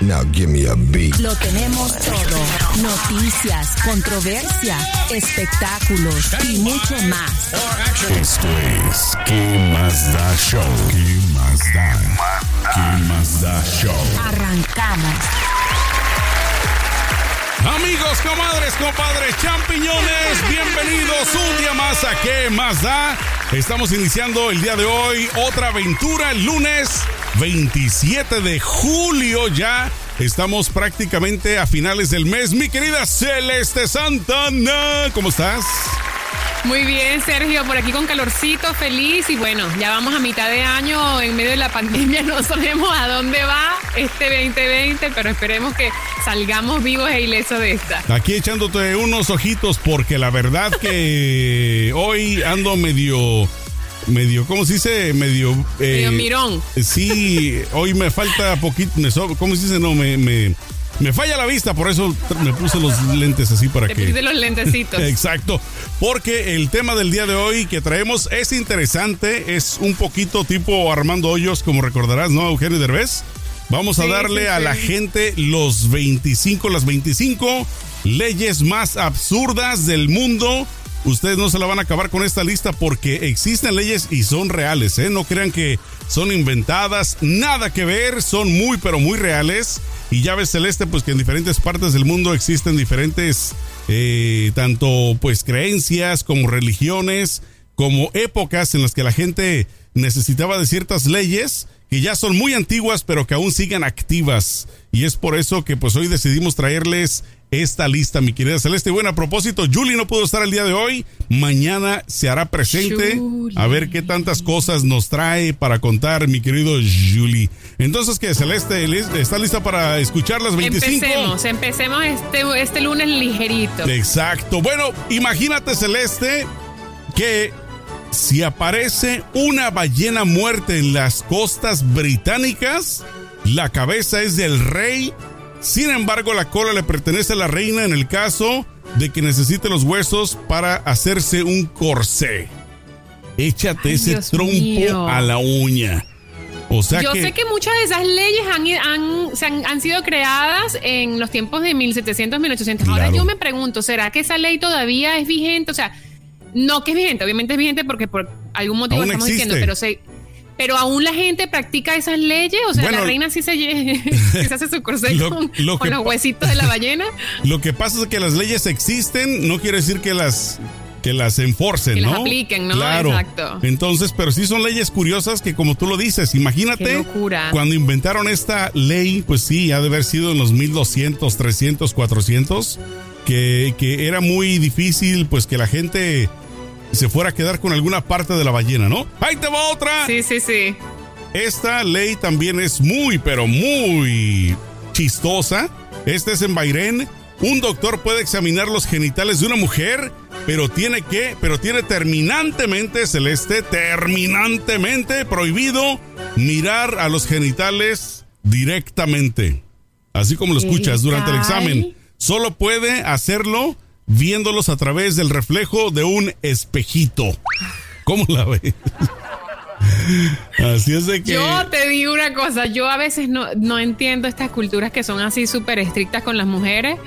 Now give me a beat. Lo tenemos todo. Noticias, controversia, espectáculos y mucho más. Esto es ¿Qué más da show? ¿Qué más da? ¿Qué más da show? Arrancamos. Amigos, comadres, compadres, champiñones, bienvenidos un día más a ¿Qué más da? Estamos iniciando el día de hoy otra aventura, el lunes 27 de julio ya. Estamos prácticamente a finales del mes. Mi querida Celeste Santana, ¿cómo estás? Muy bien, Sergio, por aquí con calorcito, feliz y bueno, ya vamos a mitad de año en medio de la pandemia, no sabemos a dónde va este 2020, pero esperemos que salgamos vivos e ilesos de esta. Aquí echándote unos ojitos porque la verdad que hoy ando medio medio, ¿cómo se dice? Medio... Eh, medio mirón. Sí, hoy me falta poquito, me ¿cómo se dice? No, me, me, me, falla la vista, por eso me puse los lentes así para Te que... Los lentecitos. Exacto, porque el tema del día de hoy que traemos es interesante, es un poquito tipo Armando Hoyos, como recordarás, ¿no, Eugenio Derbez? Vamos a Sí, darle sí, a sí. la gente los 25, las 25 leyes más absurdas del mundo. Ustedes no se la van a acabar con esta lista porque existen leyes y son reales, ¿eh? No crean que son inventadas, nada que ver, son muy pero muy reales. Y ya ves, Celeste, pues que en diferentes partes del mundo existen diferentes, eh, tanto pues creencias como religiones, como épocas en las que la gente necesitaba de ciertas leyes que ya son muy antiguas pero que aún siguen activas. Y es por eso que pues hoy decidimos traerles esta lista, mi querida Celeste. Bueno, a propósito, Julie no pudo estar el día de hoy. Mañana se hará presente. Julie. A ver qué tantas cosas nos trae para contar, mi querido Julie. Entonces, que Celeste, ¿está lista para escuchar las 25? Empecemos, empecemos este, este lunes ligerito. Exacto. Bueno, imagínate, Celeste, que si aparece una ballena muerta en las costas británicas, la cabeza es del rey. Sin embargo, la cola le pertenece a la reina en el caso de que necesite los huesos para hacerse un corsé. Échate Ay, ese Dios trompo mío. a la uña. O sea Yo que, sé que muchas de esas leyes han, han- han, han sido creadas en los tiempos de 1700, 1800. Ahora Claro. yo me pregunto, ¿será que esa ley todavía es vigente? O sea, no que es vigente, obviamente es vigente porque por algún motivo Aún estamos existe. diciendo, pero se... Pero aún la gente practica esas leyes, o sea, Bueno, la reina sí se, se hace su corsé lo- con, lo con que los huesitos de la ballena, lo que pasa es que las leyes existen, no quiere decir que las que las enforcen, Que ¿no? las apliquen, ¿no? Claro. Exacto. Entonces, pero sí son leyes curiosas que como tú lo dices, imagínate cuando inventaron esta ley, pues sí, ha de haber sido en los 1200, 300, 400, que, que era muy difícil pues que la gente se fuera a quedar con alguna parte de la ballena, ¿no? Ahí te va otra. sí, sí, sí. Esta ley también es muy, pero muy chistosa. Esta es en Bahrein. Un doctor puede examinar los genitales de una mujer, pero tiene que, pero tiene terminantemente, Celeste, terminantemente prohibido mirar a los genitales directamente. Así como lo escuchas ¿Qué durante el examen. Solo puede hacerlo viéndolos a través del reflejo de un espejito. ¿Cómo la ves? Así es de que. Yo te digo una cosa, yo a veces no, no entiendo estas culturas que son así súper estrictas con las mujeres.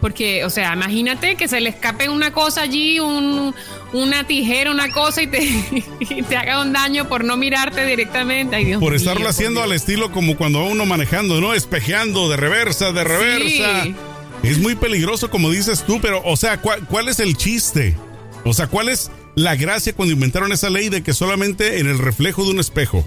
Porque, o sea, imagínate que se le escape una cosa allí, un- una tijera, una cosa y te, y te haga un daño por no mirarte directamente. Ay, Dios por estarlo haciendo Dios. al estilo como cuando va uno manejando, ¿no? Espejeando de reversa, de reversa. Sí. Es muy peligroso, como dices tú, pero, o sea, ¿cuál, cuál es el chiste? O sea, ¿cuál es la gracia cuando inventaron esa ley de que solamente en el reflejo de un espejo?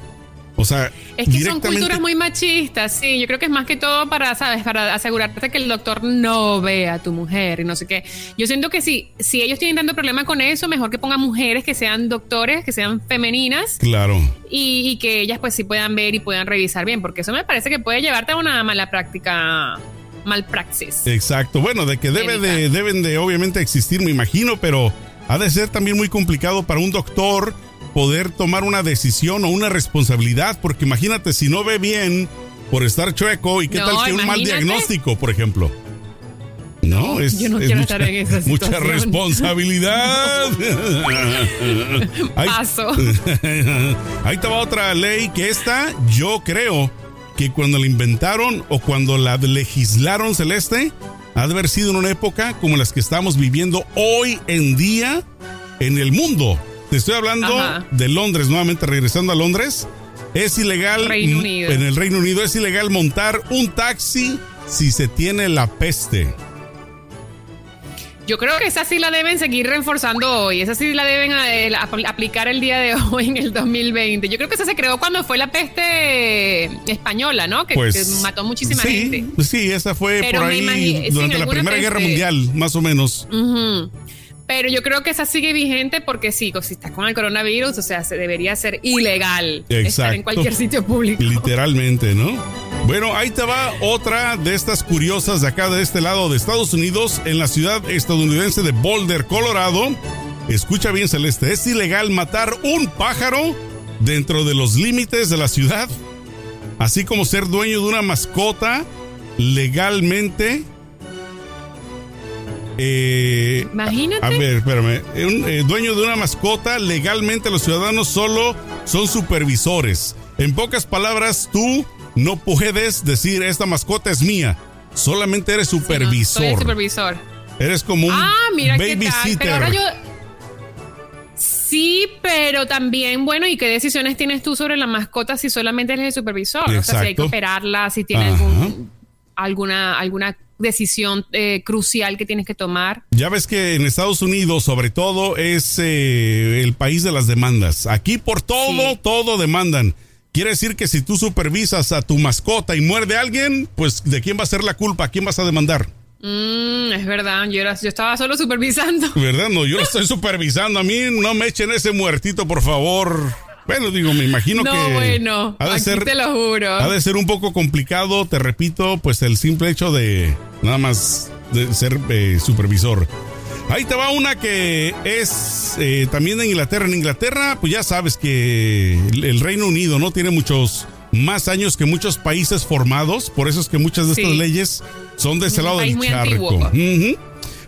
O sea, Es que son culturas muy machistas, sí. Yo creo que es más que todo para, ¿sabes? Para asegurarte que el doctor no vea a tu mujer y no sé qué. Yo siento que si, si ellos tienen tanto problema con eso, mejor que pongan mujeres que sean doctores, que sean femeninas Claro. y, y que ellas pues sí puedan ver y puedan revisar bien, porque eso me parece que puede llevarte a una mala práctica, mal praxis. Exacto. Bueno, de que debe de, deben de obviamente existir, me imagino, pero ha de ser también muy complicado para un doctor poder tomar una decisión o una responsabilidad, porque imagínate si no ve bien por estar chueco y qué No, tal que un mal diagnóstico, por ejemplo. No, es, yo no es quiero mucha, estar en esa mucha situación. responsabilidad. Ahí- Paso. Ahí te va otra ley que esta yo creo que cuando la inventaron o cuando la legislaron celeste, ha de haber sido en una época como las que estamos viviendo hoy en día en el mundo. Te estoy hablando Ajá. de Londres, nuevamente regresando a Londres. Es ilegal Reino Unido. en el Reino Unido es ilegal montar un taxi si se tiene la peste. Yo creo que esa sí la deben seguir reforzando hoy. Esa sí la deben eh, apl- aplicar el día de hoy en el 2020. Yo creo que esa se creó cuando fue la peste española, ¿no? Que, Pues que mató muchísima sí, gente. Sí, esa fue Pero por ahí durante la Primera Guerra. Mundial, más o menos. Ujú. Pero yo creo que esa sigue vigente porque sí, si estás con el coronavirus, o sea, se debería ser ilegal estar Exacto. en cualquier sitio público. Literalmente, ¿no? Bueno, ahí te va otra de estas curiosas de acá de este lado de Estados Unidos, en la ciudad estadounidense de Boulder, Colorado. Escucha bien, Celeste, es ilegal matar un pájaro dentro de los límites de la ciudad, así como ser dueño de una mascota legalmente. Eh, Imagínate. a ver, espérame. Un eh, dueño de una mascota, legalmente los ciudadanos solo son supervisores. En pocas palabras, tú no puedes decir esta mascota es mía. Solamente eres Sí, no, supervisor. soy supervisor. Eres como un Ah, mira qué tal. babysitter. Pero ahora yo. Sí, pero también, bueno, ¿y qué decisiones tienes tú sobre la mascota si solamente eres el supervisor? O sea, si hay que Exacto. operarla, si tiene algún, alguna, alguna decisión eh, crucial que tienes que tomar. Ya ves que en Estados Unidos, sobre todo, es eh, el país de las demandas. Aquí por todo, Sí. todo demandan. Quiere decir que si tú supervisas a tu mascota y muerde a alguien, pues ¿de quién va a ser la culpa? ¿A quién vas a demandar? Mm, es verdad, yo, era- yo estaba solo supervisando. ¿Verdad? No, yo lo estoy supervisando. A mí no me echen ese muertito, por favor. Bueno, digo, me imagino No, que. bueno, ha de aquí ser, te lo juro. Ha de ser un poco complicado, te repito, pues el simple hecho de nada más de ser eh, supervisor. Ahí te va una que es eh, también en Inglaterra. En Inglaterra, pues ya sabes que el, Reino Unido no tiene muchos más años que muchos países formados. Por eso es que muchas de Sí. estas leyes son de ese Un lado del charco.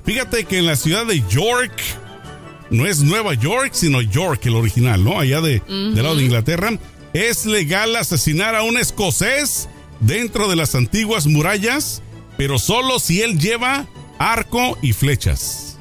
Fíjate que en la ciudad de York, no es Nueva York, sino York, el original, ¿no? Allá de, del lado de Inglaterra, es legal asesinar a un escocés dentro de las antiguas murallas, pero solo si él lleva arco y flechas.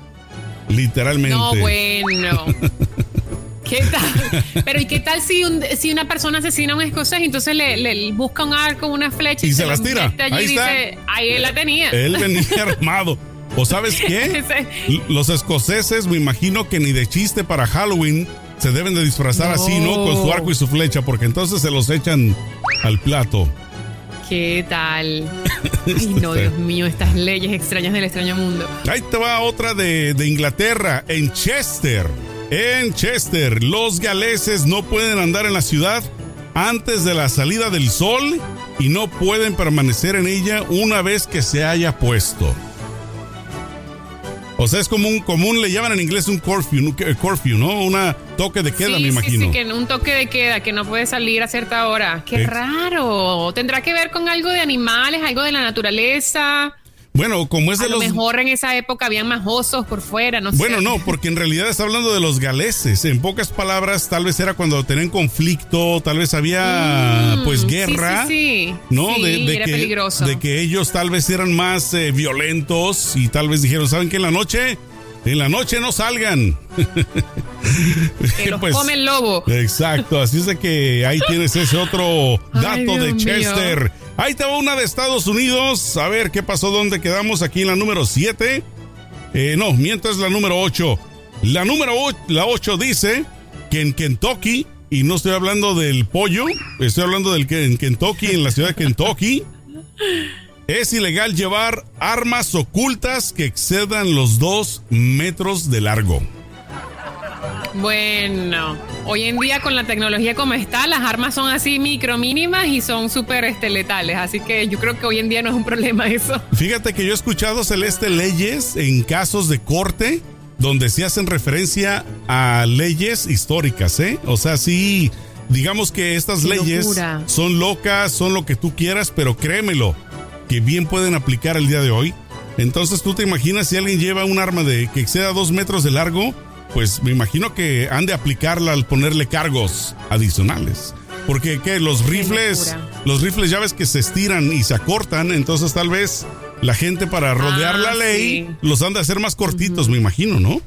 Literalmente. No, bueno. ¿Qué tal? Pero ¿y qué tal si, un- si una persona asesina a un escocés y entonces le, le busca un arco, una flecha Y se lo las tira. allí Ahí y está. dice, ahí él la tenía. Él venía armado. ¿O sabes qué? Los escoceses, me imagino que ni de chiste para Halloween se deben de disfrazar así, ¿no? Con su arco y su flecha, porque entonces se los echan al plato. ¿Qué tal? Ay, no, Dios mío, estas leyes extrañas del extraño mundo. Ahí te va otra de, de Inglaterra, en Chester. En Chester, los galeses no pueden andar en la ciudad antes de la salida del sol y no pueden permanecer en ella una vez que se haya puesto. O sea, es como un común, le llaman en inglés un curfew, un eh, curfew, ¿no? Una toque de queda, sí, me imagino. Sí, sí, que un toque de queda, que no puede salir a cierta hora. Qué Ex- raro. ¿Tendrá que ver con algo de animales, algo de la naturaleza? Bueno, como es A de lo los... mejor en esa época habían más osos por fuera, no sé. Bueno, no, porque en realidad está hablando de los galeses. En pocas palabras, tal vez era cuando tenían conflicto, tal vez había Mm, pues guerra. sí, sí. ¿No? De, de era que, peligroso. de que ellos tal vez eran más eh, violentos y tal vez dijeron, ¿saben qué? En la noche, en la noche no salgan. Que los Pues, come el lobo. Exacto, así es de que ahí tienes ese otro Ay, dato de mío. Ahí va una de Estados Unidos. A ver qué pasó, dónde quedamos aquí en la número 7. Eh, no, mientras la número 8. La número 8, la 8 dice que en Kentucky, y no estoy hablando del pollo, estoy hablando del que en Kentucky, en la ciudad de Kentucky, es ilegal llevar armas ocultas que excedan los 2 metros de largo. Bueno, hoy en día con la tecnología como está, las armas son así micro mínimas y son súper este, letales. Así que yo creo que hoy en día no es un problema eso. Fíjate que yo he escuchado, Celeste, leyes en casos de corte donde se hacen referencia a leyes históricas, ¿eh? O sea, sí, digamos que estas Qué leyes locura. son locas, son lo que tú quieras, pero créemelo, que bien pueden aplicar el día de hoy. Entonces tú te imaginas si alguien lleva un arma de que exceda dos metros de largo, pues me imagino que han de aplicarla al ponerle cargos adicionales. Porque ¿qué? los rifles, los rifles ya ves que se estiran y se acortan, entonces tal vez la gente para rodear Ah, la ley sí. los han de hacer más cortitos, me imagino, ¿no?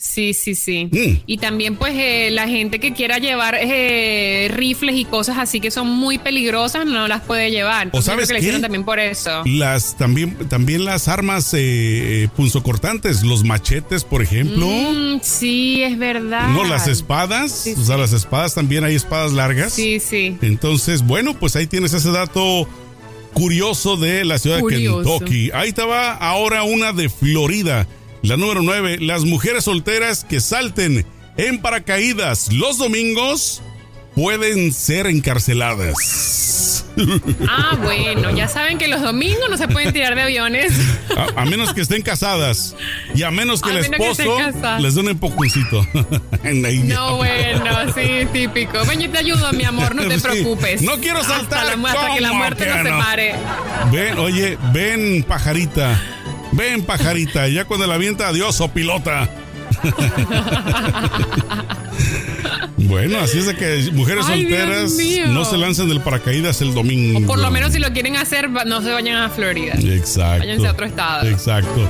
Sí, sí, sí. Mm. Y también pues eh, la gente que quiera llevar eh, rifles y cosas así que son muy peligrosas no las puede llevar. Yo sabes que le qué? también por eso. Las también también las armas eh, eh, punzocortantes, los machetes, por ejemplo. Mm, sí, es verdad. No, las espadas, Sí, o sea, sí. las espadas también hay espadas largas. Sí, sí. Entonces, bueno, pues ahí tienes ese dato curioso de la ciudad Curioso. de Kentucky. Ahí te va ahora una de Florida. La número 9, las mujeres solteras que salten en paracaídas los domingos pueden ser encarceladas. Ah, bueno, ya saben que los domingos no se pueden tirar de aviones. A, a menos que estén casadas y a menos que A el menos esposo les dé un empujoncito. En la India. No, bueno, sí, típico. Ven, yo te ayudo, mi amor, no te Sí. preocupes. No quiero saltar, Hasta, la, hasta que la ¿cómo muerte nos no? separe. Ven, oye, ven, pajarita. Ven, pajarita. Ya cuando la avienta, adiós, o pilota. bueno, así es de que mujeres Ay, solteras no se lancen del paracaídas el domingo. O por lo menos si lo quieren hacer, no se vayan a Florida. Exacto. Váyanse a otro estado. Exacto.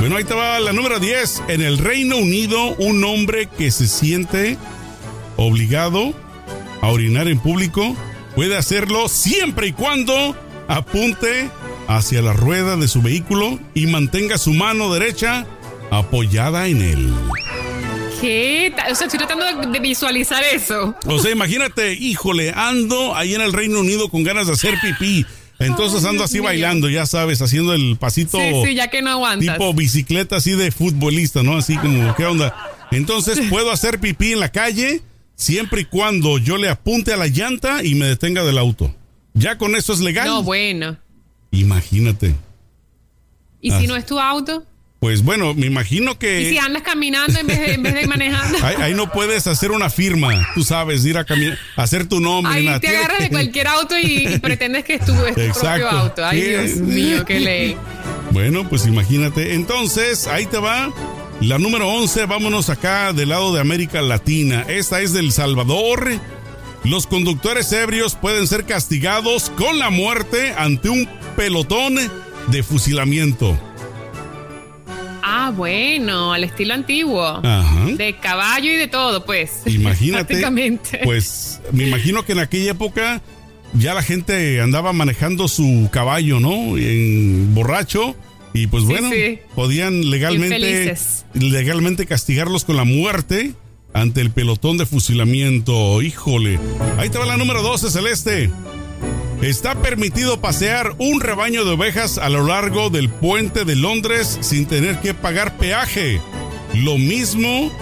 Bueno, ahí te va la número 10. En el Reino Unido, un hombre que se siente obligado a orinar en público puede hacerlo siempre y cuando apunte hacia la rueda de su vehículo y mantenga su mano derecha apoyada en él. ¿Qué? O sea, estoy tratando de, visualizar eso. O sea, imagínate, híjole, ando ahí en el Reino Unido con ganas de hacer pipí. Entonces ando así bailando, ya sabes, haciendo el pasito. Sí, sí, ya que no aguantas. tipo bicicleta así de futbolista, ¿no? Así como, ¿qué onda? Entonces puedo hacer pipí en la calle siempre y cuando yo le apunte a la llanta y me detenga del auto. Ya con eso es legal. No, bueno. Imagínate. ¿Y Ah. si no es tu auto? Pues bueno, me imagino que ¿Y si andas caminando en vez de, en vez de manejando? ahí, ahí no puedes hacer una firma, tú sabes, ir a caminar, hacer tu nombre. Ahí te agarras de cualquier auto y, y pretendes que es tu, es tu Exacto. propio auto. Ay, ¿Qué Dios mío, qué ley. Bueno, pues imagínate. Entonces, ahí te va. La número 11, vámonos acá del lado de América Latina. Esta es del Salvador. Los conductores ebrios pueden ser castigados con la muerte ante un pelotón de fusilamiento. Ah, bueno, al estilo antiguo. Ajá. De caballo y de todo, pues. Imagínate. Prácticamente. Pues me imagino que en aquella época ya la gente andaba manejando su caballo, ¿no? En borracho. Y pues Sí, bueno, sí. podían legalmente, Infelices. legalmente castigarlos con la muerte ante el pelotón de fusilamiento. Híjole. Ahí te va la número 12, Celeste. Está permitido pasear un rebaño de ovejas a lo largo del puente de Londres sin tener que pagar peaje. Lo mismo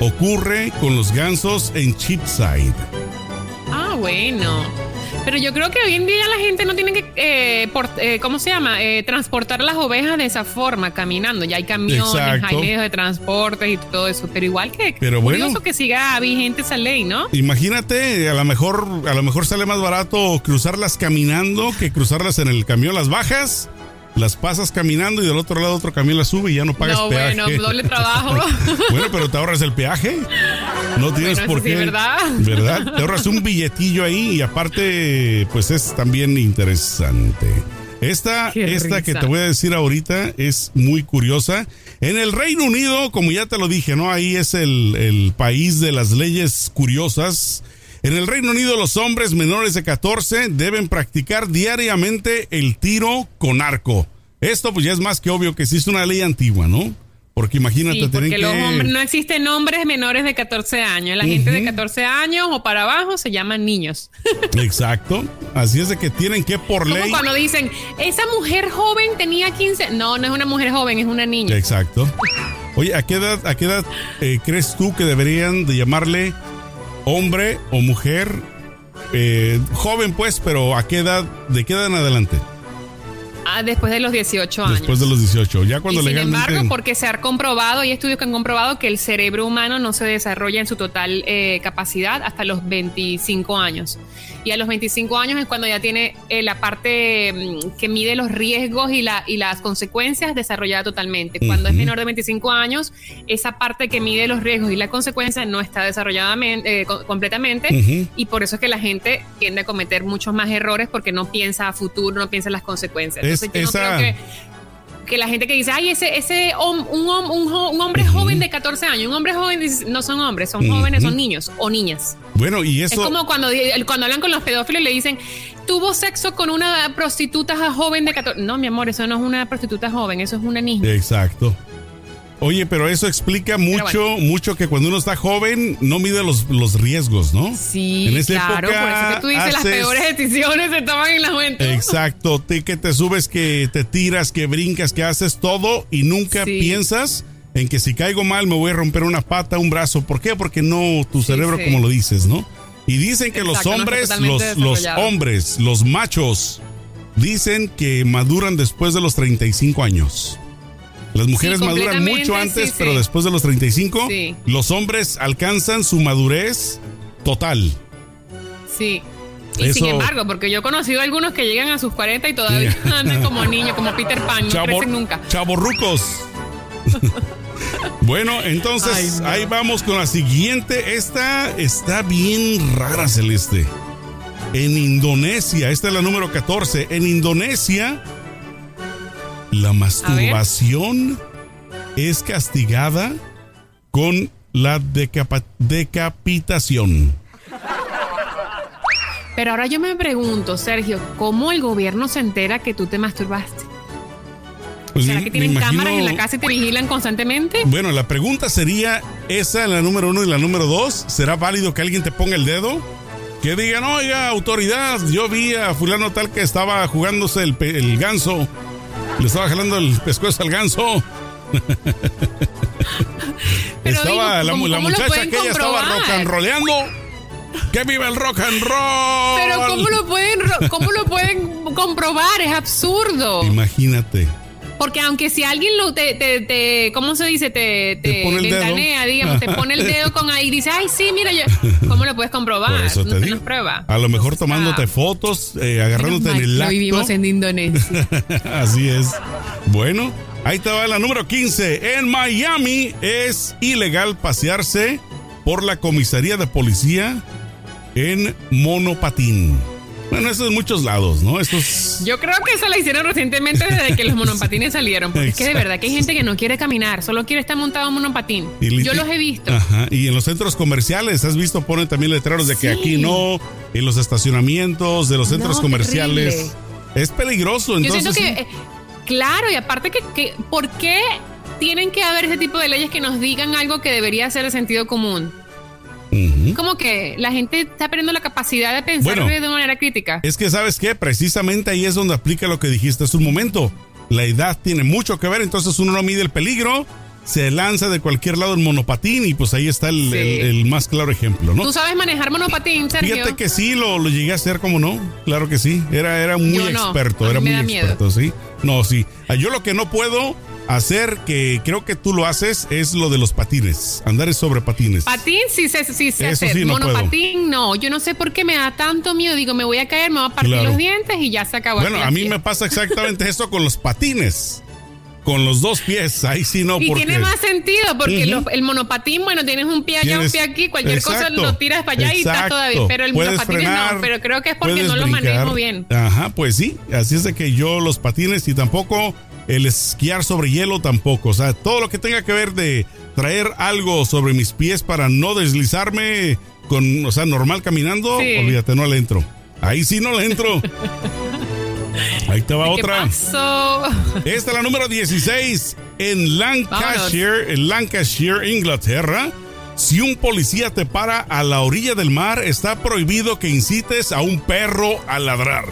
ocurre con los gansos en Cheapside. Ah, bueno. Pero yo creo que hoy en día la gente no tiene que, eh, por- eh, ¿cómo se llama? Eh, transportar las ovejas de esa forma, caminando. Ya hay camiones, Exacto. hay medios de transporte y todo eso. Pero igual que Pero bueno. curioso que siga vigente esa ley, ¿no? Imagínate, a lo mejor, a lo mejor sale más barato cruzarlas caminando que cruzarlas en el camión. Las bajas, las pasas caminando y del otro lado otro camión las sube y ya no pagas No, peaje. bueno, doble trabajo. bueno, pero te ahorras el peaje. No tienes Bueno, por sí, qué. ¿verdad? ¿Verdad? Te ahorras un billetillo ahí y aparte, pues es también interesante. Esta, Qué esta que te voy a decir ahorita es muy curiosa. En el Reino Unido, como ya te lo dije, ¿no? Ahí es el, el país de las leyes curiosas. En el Reino Unido, los hombres menores de 14 deben practicar diariamente el tiro con arco. Esto, pues ya es más que obvio que es una ley antigua, ¿no? Porque imagínate, Sí, tienen porque que. los hombres, no existen hombres menores de 14 años. La gente de 14 años o para abajo se llaman niños. Exacto. Así es de que tienen que por Como ley. cuando dicen, esa mujer joven tenía 15. No, no es una mujer joven, es una niña. Exacto. Oye, ¿a qué edad, a qué edad eh, crees tú que deberían de llamarle hombre o mujer? Eh, joven, pues, pero ¿a qué edad? ¿De qué edad en adelante? Ah, después de los 18 años. Después de los 18. Ya cuando y sin legalmente. embargo, porque se ha comprobado, hay estudios que han comprobado que el cerebro humano no se desarrolla en su total eh, capacidad hasta los 25 años. Y a los 25 años es cuando ya tiene eh, la parte mm, que mide los riesgos y, la, y las consecuencias desarrollada totalmente. Cuando es menor de 25 años, esa parte que mide los riesgos y las consecuencias no está desarrollada eh, co- completamente. Y por eso es que la gente tiende a cometer muchos más errores porque no piensa a futuro, no piensa en las consecuencias. Es- yo no esa- creo que que la gente que dice, ay, ese, ese un, un, jo- un hombre joven de 14 años, un hombre joven, no son hombres, son jóvenes, son niños o niñas. Bueno, y eso. Es como cuando, cuando hablan con los pedófilos y le dicen, tuvo sexo con una prostituta joven de 14. No, mi amor, eso no es una prostituta joven, eso es una niña. Exacto. Oye, pero eso explica mucho, bueno. mucho que cuando uno está joven no mide los, los riesgos, ¿no? Sí, En esa claro, por época eso que tú dices, las peores decisiones se toman en la juventud. Exacto, te, que te subes, que te tiras, que brincas, que haces todo y nunca Sí. piensas en que si caigo mal me voy a romper una pata, un brazo. ¿Por qué? Porque no, tu cerebro sí. como lo dices, ¿no? Y dicen que los Exacto, hombres, los, los hombres, los machos, dicen que maduran después de los 35 años. Las mujeres maduran mucho antes, sí, pero sí. después de los 35, Sí. los hombres alcanzan su madurez total. Sí. Y Eso- sin embargo, porque yo he conocido algunos que llegan a sus 40 y todavía andan como niños, como Peter Pan, no crecen nunca. Chavorrucos. bueno, entonces Ay, no. ahí vamos con la siguiente. Esta está bien rara, Celeste. En Indonesia, esta es la número 14. En Indonesia, la masturbación es castigada con la decapitación. Pero ahora yo me pregunto, Sergio, ¿cómo el gobierno se entera que tú te masturbaste? Pues ¿Será que tienen imagino- cámaras en la casa y te vigilan constantemente? Bueno, la pregunta sería esa, la número uno y la número dos. ¿Será válido que alguien te ponga el dedo? Que digan, oiga, autoridad, yo vi a fulano tal que estaba jugándose el, el ganso. Le estaba jalando el pescuezo al ganso. Pero estaba digo, la, ¿cómo- la cómo lo muchacha pueden aquella estaba rock and rollando. ¡Que viva el rock and roll! Pero ¿cómo lo pueden cómo lo pueden comprobar? Es absurdo. Imagínate. Porque aunque si alguien lo te, te, te- ¿cómo se dice? Te, Te ventanea, digamos, te pone el dedo con ahí y dice, ay, sí, mira, yo, ¿cómo lo puedes comprobar? Por eso no te digo. prueba. A lo mejor tomándote fotos, eh, agarrándote en el no vivimos en Indonesia. Así es. Bueno, ahí te va la número 15. En Miami es ilegal pasearse por la comisaría de policía en monopatín. Bueno, eso en muchos lados, ¿no? Esto es... Yo creo que eso la hicieron recientemente desde que los monopatines salieron. Porque es que de verdad que hay gente que no quiere caminar, solo quiere estar montado en monopatín. y Yo los he visto. Ajá, y en los centros comerciales, ¿has visto? Ponen también letreros de que Sí. aquí no, en los estacionamientos de los centros No, comerciales. Es peligroso, Yo entonces. siento que, sí. eh, claro, y aparte que, que, ¿por qué tienen que haber ese tipo de leyes que nos digan algo que debería ser de sentido común? Como que la gente está perdiendo la capacidad de pensar Bueno. de manera crítica. Es que, ¿sabes qué? Precisamente ahí es donde aplica lo que dijiste hace un momento. La edad tiene mucho que ver, entonces uno no mide el peligro, se lanza de cualquier lado en monopatín y pues ahí está el, Sí. el- el más claro ejemplo, ¿no? ¿Tú sabes manejar monopatín, Sergio? Fíjate que sí, lo, lo llegué a hacer, como no? Claro que sí. Era, era muy no. experto, era muy miedo. experto, sí. No, sí. Ah, Yo lo que no puedo hacer, que creo que tú lo haces, es lo de los patines. Andar sobre patines. Patín sí sé, sí sé Eso hacer. sí no Monopatín no. Yo no sé por qué me da tanto miedo. Digo, me voy a caer, me voy a partir Claro. los dientes y ya se acabó. bueno, a mí me pasa exactamente eso con los patines. Con los dos pies. Ahí sí no, Y porque. tiene más sentido porque el monopatín, bueno, tienes un pie allá, un pie aquí, cualquier cosa lo tiras para allá y está todavía. Pero el monopatín frenar, no, pero creo que es porque no lo brincar. manejo bien. Ajá, pues sí. Así es de que yo los patines y tampoco el esquiar sobre hielo tampoco. O sea, todo lo que tenga que ver de traer algo sobre mis pies para no deslizarme con, o sea, normal caminando, Sí. olvídate, no le entro. Ahí sí no le entro. Ahí te va ¿Qué otra. pasó? Esta es la número 16. En Lancashire, en Lancashire, Inglaterra, si un policía te para a la orilla del mar, está prohibido que incites a un perro a ladrar.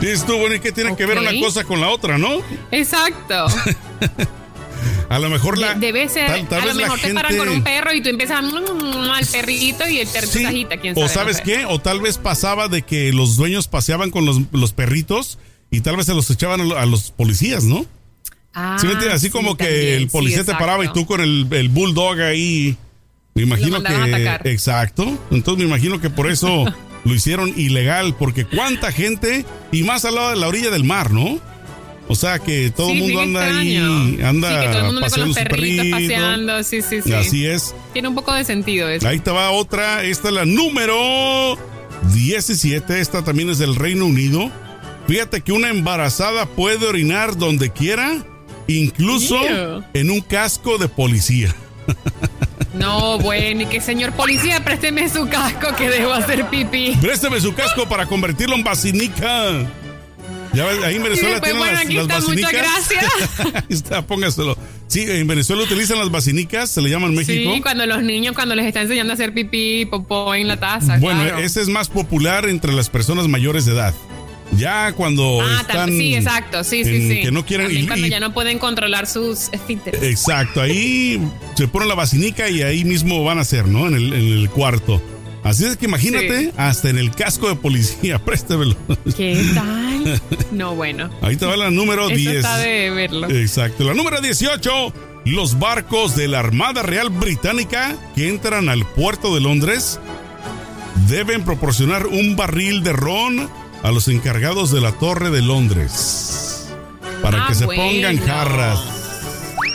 Dices tú, bueno, ¿y qué tiene que ver una cosa con la otra, no? Exacto. A lo mejor la. De- Debe ser. tal- tal a lo mejor te paran gente- con un perro y tú empiezas mm, al perrito y el perrito Sí, agita. ¿quién sabe? o No sabes sé. qué, o tal vez pasaba de que los dueños paseaban con los, los perritos y tal vez se los echaban a lo- a los policías, ¿no? Ah, ¿Sí me entiendes? Así sí, como que el sí, policía te paraba y tú con el, el bulldog ahí. Me imagino a que. Exacto. Entonces me imagino que por eso lo hicieron ilegal, porque cuánta gente, y más al lado de la orilla del mar, ¿no? O sea que todo el mundo anda ahí, anda Sí, que todo el mundo anda con paseando su perrito. paseando. Sí, sí, sí. Así es. Tiene un poco de sentido eso. Ahí te va otra. Esta es la número 17. Esta también es del Reino Unido. Fíjate que una embarazada puede orinar donde quiera, incluso Ew. en un casco de policía. No, bueno, y que señor policía, présteme su casco que debo hacer pipí. Préstame su casco para convertirlo en basinica. Ya ves, ahí en Venezuela después, tienen bueno, las, aquí las está, muchas basinicas. Ahí está, póngaselo. Sí, en Venezuela utilizan las basinicas, se le llaman México. Sí, cuando los niños, cuando les está enseñando a hacer pipí, popó en la taza. Bueno, claro. ese es más popular entre las personas mayores de edad. Ya cuando Ah, están sí, exacto, sí, sí, sí. que no quieren y- cuando y- ya no pueden controlar sus esfínteres. Exacto, ahí se ponen la basinica y ahí mismo van a hacer, ¿no? En el, en el cuarto. Así es que imagínate, Sí. hasta en el casco de policía, préstemelo. ¿Qué tal? No, bueno. Ahí te va la número Eso 10. está de verlo. Exacto. La número 18. Los barcos de la Armada Real Británica que entran al puerto de Londres deben proporcionar un barril de ron a los encargados de la Torre de Londres. Para Ah, que se bueno. pongan jarras.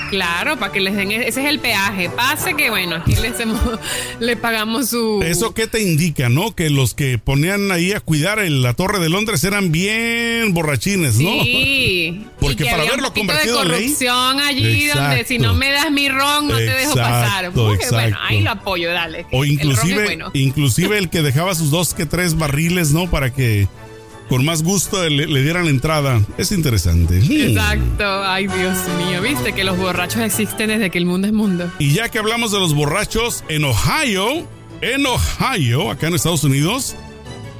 Claro, para que les den, ese es el peaje. Pase que bueno, aquí le, hacemos, le pagamos su... ¿Eso qué te indica, no? Que los que ponían ahí a cuidar en la Torre de Londres eran bien borrachines, ¿no? Sí. Porque y que para había haberlo un convertido en de ley. corrupción allí donde si no me das mi ron no te dejo pasar. Uy, Bueno, ahí lo apoyo, dale. O El inclusive, bueno. inclusive el que dejaba sus dos que tres barriles, ¿no? Para que con más gusto le, le dieran entrada. Es interesante. Hmm. Exacto. Ay, Dios mío. Viste que los borrachos existen desde que el mundo es mundo. Y ya que hablamos de los borrachos, en Ohio, en Ohio, acá en Estados Unidos,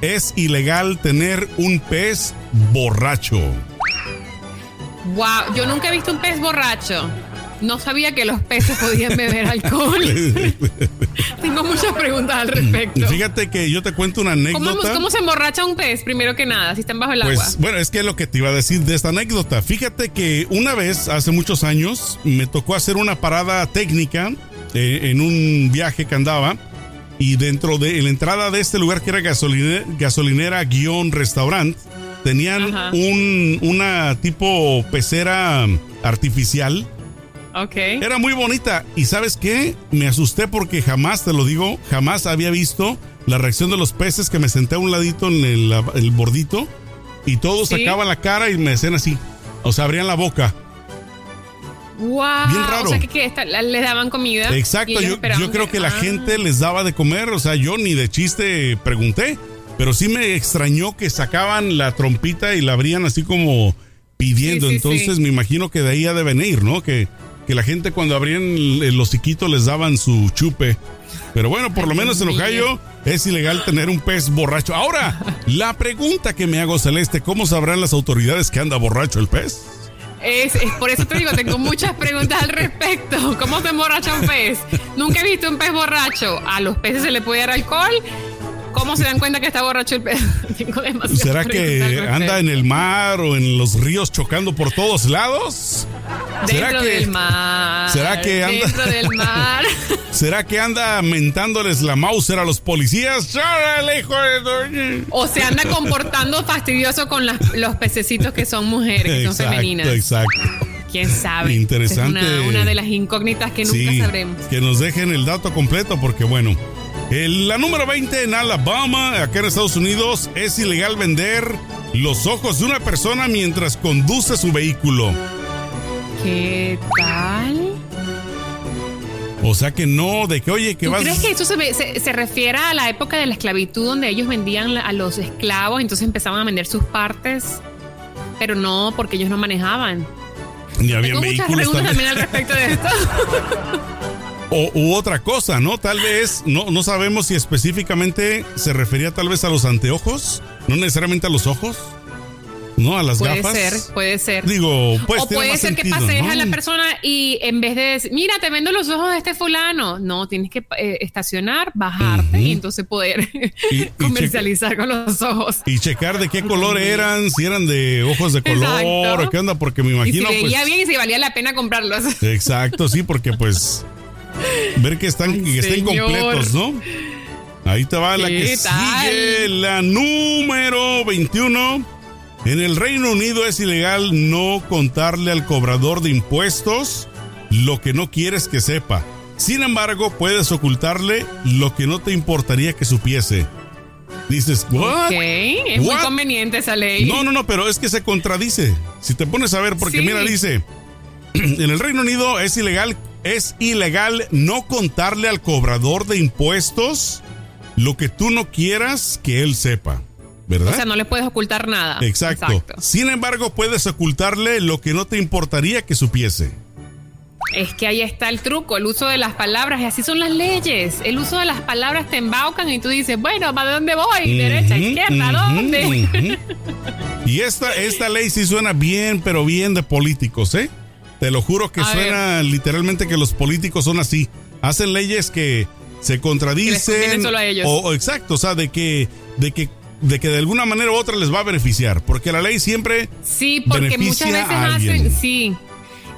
es ilegal tener un pez borracho. Wow, yo nunca he visto un pez borracho. No sabía que los peces podían beber alcohol. Tengo muchas preguntas al respecto. Fíjate que yo te cuento una ¿Cómo, anécdota. cómo se emborracha un pez, primero que nada, si están bajo el agua? Pues bueno, es que es lo que te iba a decir de esta anécdota. Fíjate que una vez, hace muchos años, me tocó hacer una parada técnica eh, en un viaje que andaba. Y dentro de en la entrada de este lugar que era gasolinera, gasolinera guion restaurante, tenían Ajá. un, una tipo pecera artificial. Ok. Era muy bonita. Y sabes qué? Me asusté porque jamás, te lo digo, jamás había visto la reacción de los peces que me senté a un ladito en el, el bordito y todos Sí. sacaban la cara y me decían así. O sea, abrían la boca. Wow. Bien raro. O sea, que, que esta- la- les daban comida. Exacto, yo, creo que la Ah. gente les daba de comer, o sea, yo ni de chiste pregunté, pero sí me extrañó que sacaban la trompita y la abrían así como pidiendo, Sí, sí, entonces me imagino que de ahí ha de venir, ¿no? Que, que la gente cuando abrían el hociquito les daban su chupe. Pero bueno, por lo menos en. Ohio es ilegal tener un pez borracho. Ahora, la pregunta que me hago, Celeste, ¿cómo sabrán las autoridades que anda borracho el pez? Es, es por eso te digo, tengo muchas preguntas al respecto. ¿Cómo se emborracha un pez? Nunca he visto un pez borracho. ¿A los peces se le puede dar alcohol? ¿Cómo se dan cuenta que está borracho el pez? tengo ¿Será que anda en el mar o en los ríos chocando por todos lados? ¿Será Dentro que- del mar. será que anda- Dentro del mar. ¿Será que anda mentándoles la Mauser a los policías? ¡Órale, hijo de! O se anda comportando fastidioso con las- los pececitos que son mujeres, que son femeninas. exacto. ¿Quién sabe? Interesante. Es una, una de las incógnitas que nunca Sí, sabremos. que nos dejen el dato completo porque bueno, la número 20 en Alabama, acá en Estados Unidos, es ilegal vender los ojos de una persona mientras conduce su vehículo. ¿Qué tal? O sea que no, de que oye, que ¿Tú vas... crees que eso se, ve- se- se refiere a la época de la esclavitud donde ellos vendían a los esclavos, entonces empezaban a vender sus partes? Pero no, porque ellos no manejaban. Ni había Tengo muchas vehículos preguntas también. también al respecto de esto. O, u otra cosa, ¿no? Tal vez, no, no sabemos si específicamente se refería tal vez a los anteojos, no necesariamente a los ojos. ¿no? A las Puede gafas. ser, puede ser. Digo, pues o puede ser que pases ¿no? a la persona y en vez de decir, mira, te vendo los ojos de este fulano, no, tienes que eh, estacionar, bajarte y entonces poder Y- y comercializar con los ojos. Y checar de qué color eran, si eran de ojos de color Exacto. qué onda, porque me Y imagino. si veía pues, bien y si valía la pena comprarlos. Exacto, sí, porque pues ver que están Ay, que estén señor. completos, ¿no? Ahí te va la ¿Qué que tal? sigue, la número 21. En el Reino Unido es ilegal no contarle al cobrador de impuestos lo que no quieres que sepa. Sin embargo, puedes ocultarle lo que no te importaría que supiese. Dices, ¿what? Ok, es muy conveniente esa ley. No, no, no, pero es que se contradice. Si te pones a ver, porque Sí. mira, dice, en el Reino Unido es ilegal, es ilegal no contarle al cobrador de impuestos lo que tú no quieras que él sepa, ¿verdad? O sea, no le puedes ocultar nada. Exacto. Sin embargo, puedes ocultarle lo que no te importaría que supiese. Es que ahí está el truco, el uso de las palabras, y así son las leyes. El uso de las palabras te embaucan y tú dices, bueno, ¿para dónde voy? Derecha, izquierda, ¿dónde? Y esta, esta ley sí suena bien, pero bien de políticos, ¿eh? Te lo juro que A suena literalmente que los políticos son así. Hacen leyes que se contradicen. convienen solo a ellos. O, o exacto, o sea, de que, de que, de que de alguna manera u otra les va a beneficiar. Porque la ley siempre Sí, porque muchas veces hacen, sí.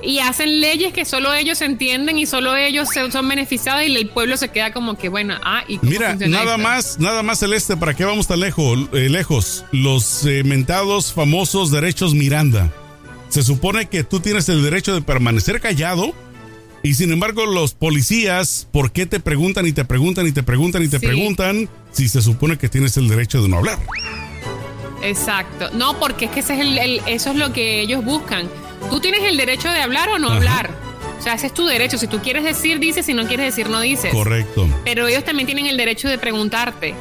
Y hacen leyes que solo ellos entienden y solo ellos son beneficiados y el pueblo se queda como que, bueno, ah, ¿y cómo Mira, nada esto? más, nada más celeste, ¿para qué vamos tan lejos? eh, lejos? Los eh, mentados famosos derechos Miranda. Se supone que tú tienes el derecho de permanecer callado y sin embargo los policías, ¿por qué te preguntan y te preguntan y te preguntan y te Sí. preguntan si se supone que tienes el derecho de no hablar? Exacto. No, porque es que ese es el- el- eso es lo que ellos buscan. Tú tienes el derecho de hablar o no Ajá. hablar. O sea, ese es tu derecho. Si tú quieres decir, dices. Si no quieres decir, no dices. Correcto. Pero ellos también tienen el derecho de preguntarte.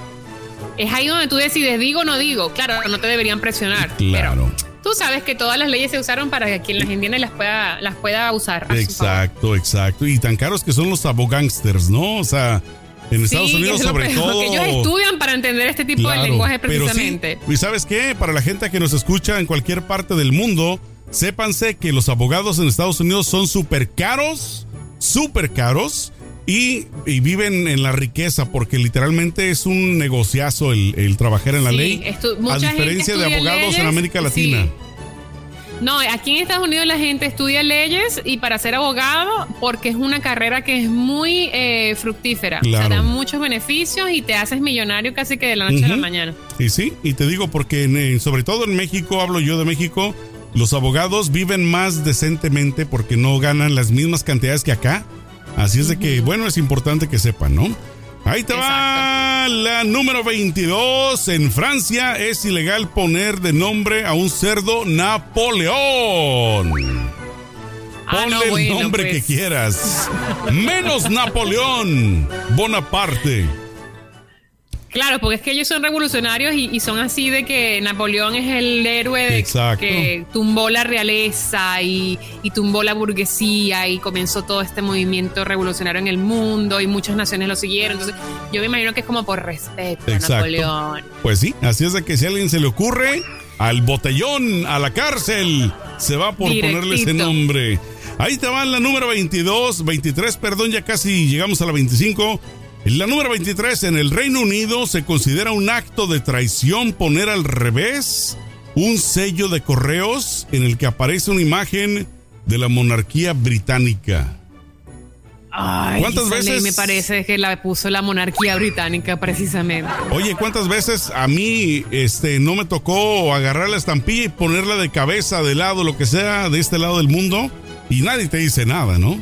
Es ahí donde tú decides, digo o no digo. Claro, no te deberían presionar. Claro. Pero tú sabes que todas las leyes se usaron para que quien las entienda las pueda, las pueda usar. Exacto, exacto. Y tan caros que son los abogánsters, ¿no? O sea, en Estados Sí, Unidos es sobre todo. que ellos estudian para entender este tipo Claro, de lenguaje pero sí, precisamente. ¿Y sabes qué? Para la gente que nos escucha en cualquier parte del mundo, sépanse que los abogados en Estados Unidos son súper caros, súper caros. Y, y viven en la riqueza porque literalmente es un negociazo el, el trabajar en la Sí, ley. a diferencia de abogados en América Latina. sí. No, aquí en Estados Unidos la gente estudia leyes y para ser abogado porque es una carrera que es muy eh, fructífera. O Claro. sea, da muchos beneficios y te haces millonario casi que de la noche a la mañana. Y sí, y te digo porque en, eh, sobre todo en México, hablo yo de México, los abogados viven más decentemente porque no ganan las mismas cantidades que acá. Así es de que, bueno, es importante que sepan, ¿no? Ahí te va la número 22. En Francia es ilegal poner de nombre a un cerdo Napoleón. Ah, Ponle no, el nombre pues. que quieras. Menos Napoleón Bonaparte. Claro, porque es que ellos son revolucionarios y, y son así de que Napoleón es el héroe de- que tumbó la realeza y, y tumbó la burguesía y comenzó todo este movimiento revolucionario en el mundo y muchas naciones lo siguieron. Entonces, yo me imagino que es como por respeto a. Napoleón. Pues sí, así es de que si a alguien se le ocurre, al botellón, a la cárcel, se va por Directito. ponerle ese nombre. Ahí te va la número 22, 23, perdón, ya casi llegamos a la 25. La número 23, en el Reino Unido se considera un acto de traición poner al revés un sello de correos en el que aparece una imagen de la monarquía británica. Ay, ¿Cuántas veces- me parece que la puso la monarquía británica precisamente? Oye, ¿cuántas veces a mí este, no me tocó agarrar la estampilla y ponerla de cabeza, de lado, lo que sea, de este lado del mundo? Y nadie te dice nada, ¿no?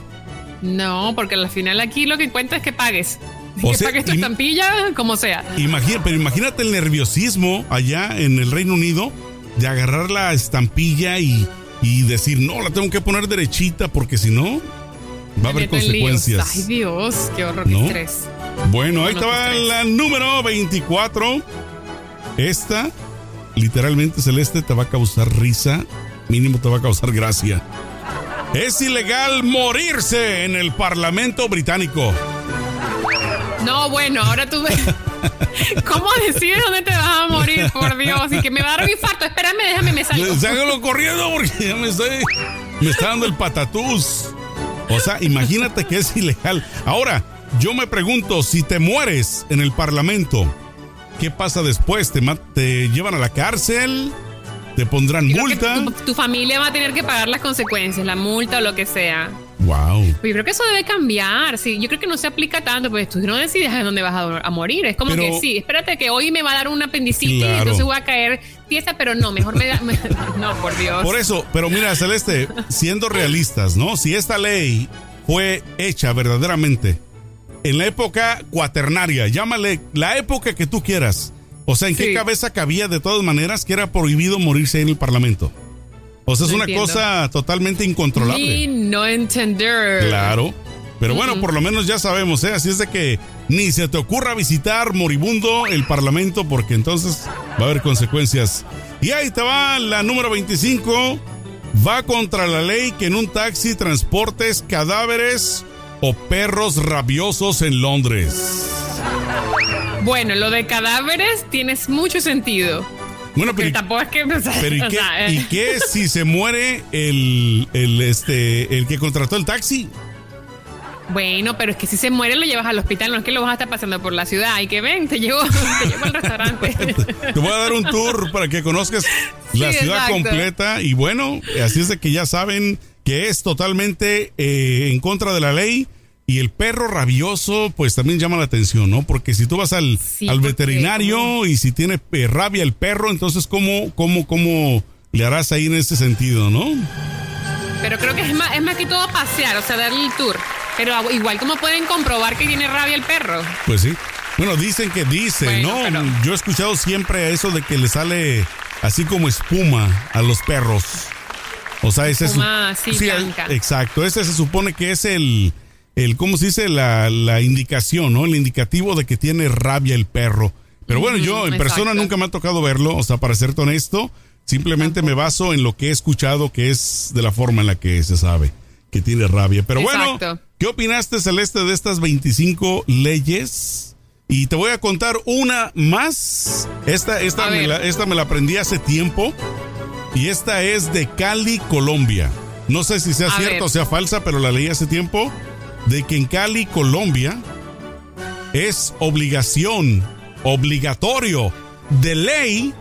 No, porque al final aquí lo que cuenta es que pagues. O que sea, pagues tu estampilla, como sea. Imagina, pero imagínate el nerviosismo allá en el Reino Unido de agarrar la estampilla y, y decir, no, la tengo que poner derechita porque si no, va a haber consecuencias. Ay, Dios, qué horror, ¿No? estrés. Bueno, ahí te la número 24. Esta, literalmente celeste, te va a causar risa, mínimo te va a causar gracia. Es ilegal morirse en el Parlamento británico. No, bueno, ahora tú ves. ¿Cómo decides dónde te vas a morir, por Dios? Y que me va a dar un infarto. Espérame, déjame, me salgo. Sácalo corriendo porque ya me estoy. Me está dando el patatús. O sea, imagínate que es ilegal. Ahora, yo me pregunto, si te mueres en el Parlamento, ¿qué pasa después? ¿Te, te llevan a la cárcel? ¿Te pondrán Creo multa? Tu, tu familia va a tener que pagar las consecuencias, la multa o lo que sea. Wow. Pero yo creo que eso debe cambiar. Sí, yo creo que no se aplica tanto, pues tú no decides dónde vas a, a morir. Es como Pero- que sí, espérate que hoy me va a dar una apendicitis, Claro. entonces voy a caer fiesta, pero no, mejor me da. me- no, por Dios. Por eso, pero mira, Celeste, siendo realistas, ¿no? Si esta ley fue hecha verdaderamente en la época cuaternaria, llámale la época que tú quieras. O sea, ¿en qué cabeza cabía de todas maneras que era prohibido morirse en el Parlamento? O sea, es No una entiendo. cosa totalmente incontrolable. Ni no entender. Claro. Pero bueno, por lo menos ya sabemos, ¿eh? Así es de que ni se te ocurra visitar moribundo el Parlamento porque entonces va a haber consecuencias. Y ahí te va la número 25. Va contra la ley que en un taxi transportes cadáveres o perros rabiosos en Londres. Bueno, lo de cadáveres tienes mucho sentido. Bueno, Pero tampoco es que. pero ¿y, qué, sea, eh, ¿y qué si se muere el, el, este, el que contrató el taxi? Bueno, pero es que si se muere lo llevas al hospital, no es que lo vas a estar pasando por la ciudad. Y que ven, te llevo, te llevo al restaurante. Te voy a dar un tour para que conozcas la Sí, ciudad exacto. completa. Y bueno, así es de que ya saben que es totalmente eh, en contra de la ley. Y el perro rabioso, pues también llama la atención, ¿no? Porque si tú vas al, Sí, al veterinario y si tiene eh, rabia el perro, entonces ¿cómo, cómo, cómo le harás ahí en ese sentido, no? Pero creo que es más, es más que todo pasear, o sea, darle el tour. Pero igual, ¿cómo pueden comprobar que tiene rabia el perro? Pues sí. Bueno, dicen que dicen, Bueno, ¿no? pero- Yo he escuchado siempre eso de que le sale así como espuma a los perros. O sea, ese es. sí, blanca. Exacto. Ese se supone que es el. El ¿Cómo se dice? La, la indicación, ¿no? El indicativo de que tiene rabia el perro. Pero bueno, yo en persona nunca me ha tocado verlo. O sea, para serte honesto, simplemente me baso en lo que he escuchado, que es de la forma en la que se sabe que tiene rabia. Pero bueno. ¿qué opinaste, Celeste, de estas 25 leyes? Y te voy a contar una más. Esta, esta, me la, esta me la aprendí hace tiempo. Y esta es de Cali, Colombia. No sé si sea A cierta ver. o sea falsa, pero la leí hace tiempo. De que en Cali, Colombia, es obligación, obligatorio, de ley,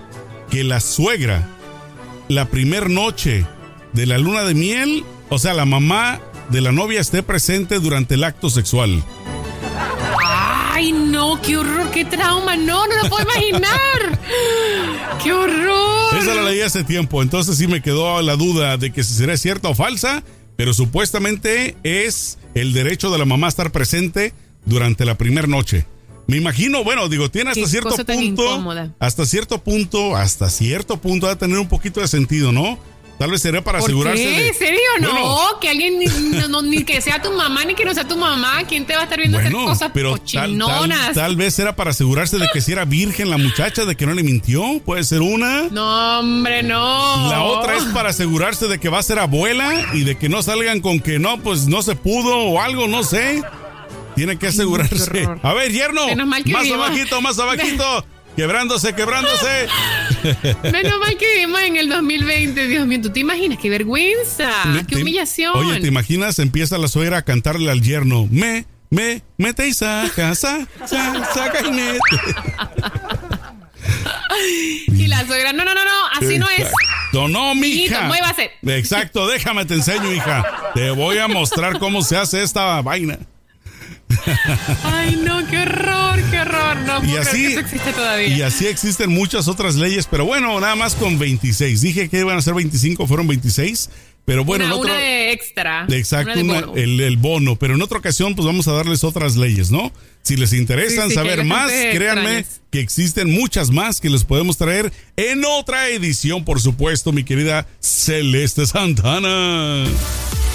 que la suegra, la primer noche de la luna de miel, o sea, la mamá de la novia esté presente durante el acto sexual. Ay, no, qué horror, qué trauma. No, no lo puedo imaginar. qué horror. Esa la leí hace tiempo, entonces sí me quedó la duda de que si será cierta o falsa, pero supuestamente es el derecho de la mamá a estar presente durante la primera noche. Me imagino, bueno, digo, tiene hasta Qué cierto punto, hasta cierto punto, hasta cierto punto va a tener un poquito de sentido, ¿no? Tal vez sería para ¿Por asegurarse qué? de ¿En serio? Bueno, no, que alguien ni, no, ni que sea tu mamá ni que no sea tu mamá. ¿Quién te va a estar viendo hacer Bueno, cosas pero tal, tal, cochinonas? tal vez era para asegurarse de que si era virgen la muchacha, de que no le mintió, puede ser una. No, hombre, no. La otra es para asegurarse de que va a ser abuela y de que no salgan con que no, pues no se pudo o algo, no sé. Tiene que asegurarse. A ver, yerno, más abajito, más abajito. Quebrándose, quebrándose. Menos mal que vivimos en el 2020, Dios mío. ¿Tú te imaginas? ¡Qué vergüenza! ¡Qué Te- humillación! Oye, ¿te imaginas? Empieza la suegra a cantarle al yerno. Me, me, mete y saca, sa, sa, saca y mete. Y la suegra, no, no, no, no, así no es. No, Mijito, mija. muévase. Exacto, déjame te enseño, hija. Te voy a mostrar cómo se hace esta vaina. Ay, no, qué horror, qué horror. No Y así, que eso existe todavía. y así existen muchas otras leyes, pero bueno, nada más con 26. Dije que iban a ser 25, fueron 26. Pero bueno, una, en otro, una de extra. Exacto, una de una- bono. el, el bono. Pero en otra ocasión, pues vamos a darles otras leyes, ¿no? Si les interesan Sí, sí, que saber más, créanme extrañas. que existen muchas más que les podemos traer en otra edición, por supuesto, mi querida Celeste Santana.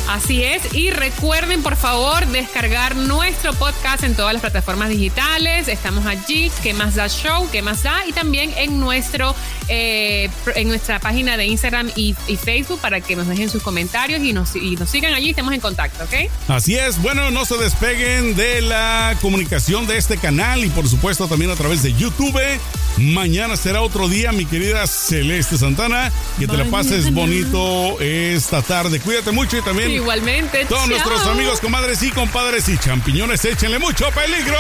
Así es. Y recuerden, por favor, descargar nuestro podcast en todas las plataformas digitales. Estamos allí. ¿Qué más da show? ¿Qué más da? Y también en nuestro eh, en nuestra página de Instagram y, y, Facebook para que nos dejen sus comentarios y nos, y nos sigan allí. Estemos en contacto, ¿ok? Así es. Bueno, no se despeguen de la comunicación de este canal y por supuesto también a través de YouTube. Mañana será otro día, mi querida Celeste Santana. Que te la pases bonito esta tarde. Cuídate mucho y también Igualmente. Todos chao. nuestros amigos, comadres y compadres y champiñones, échenle mucho peligro.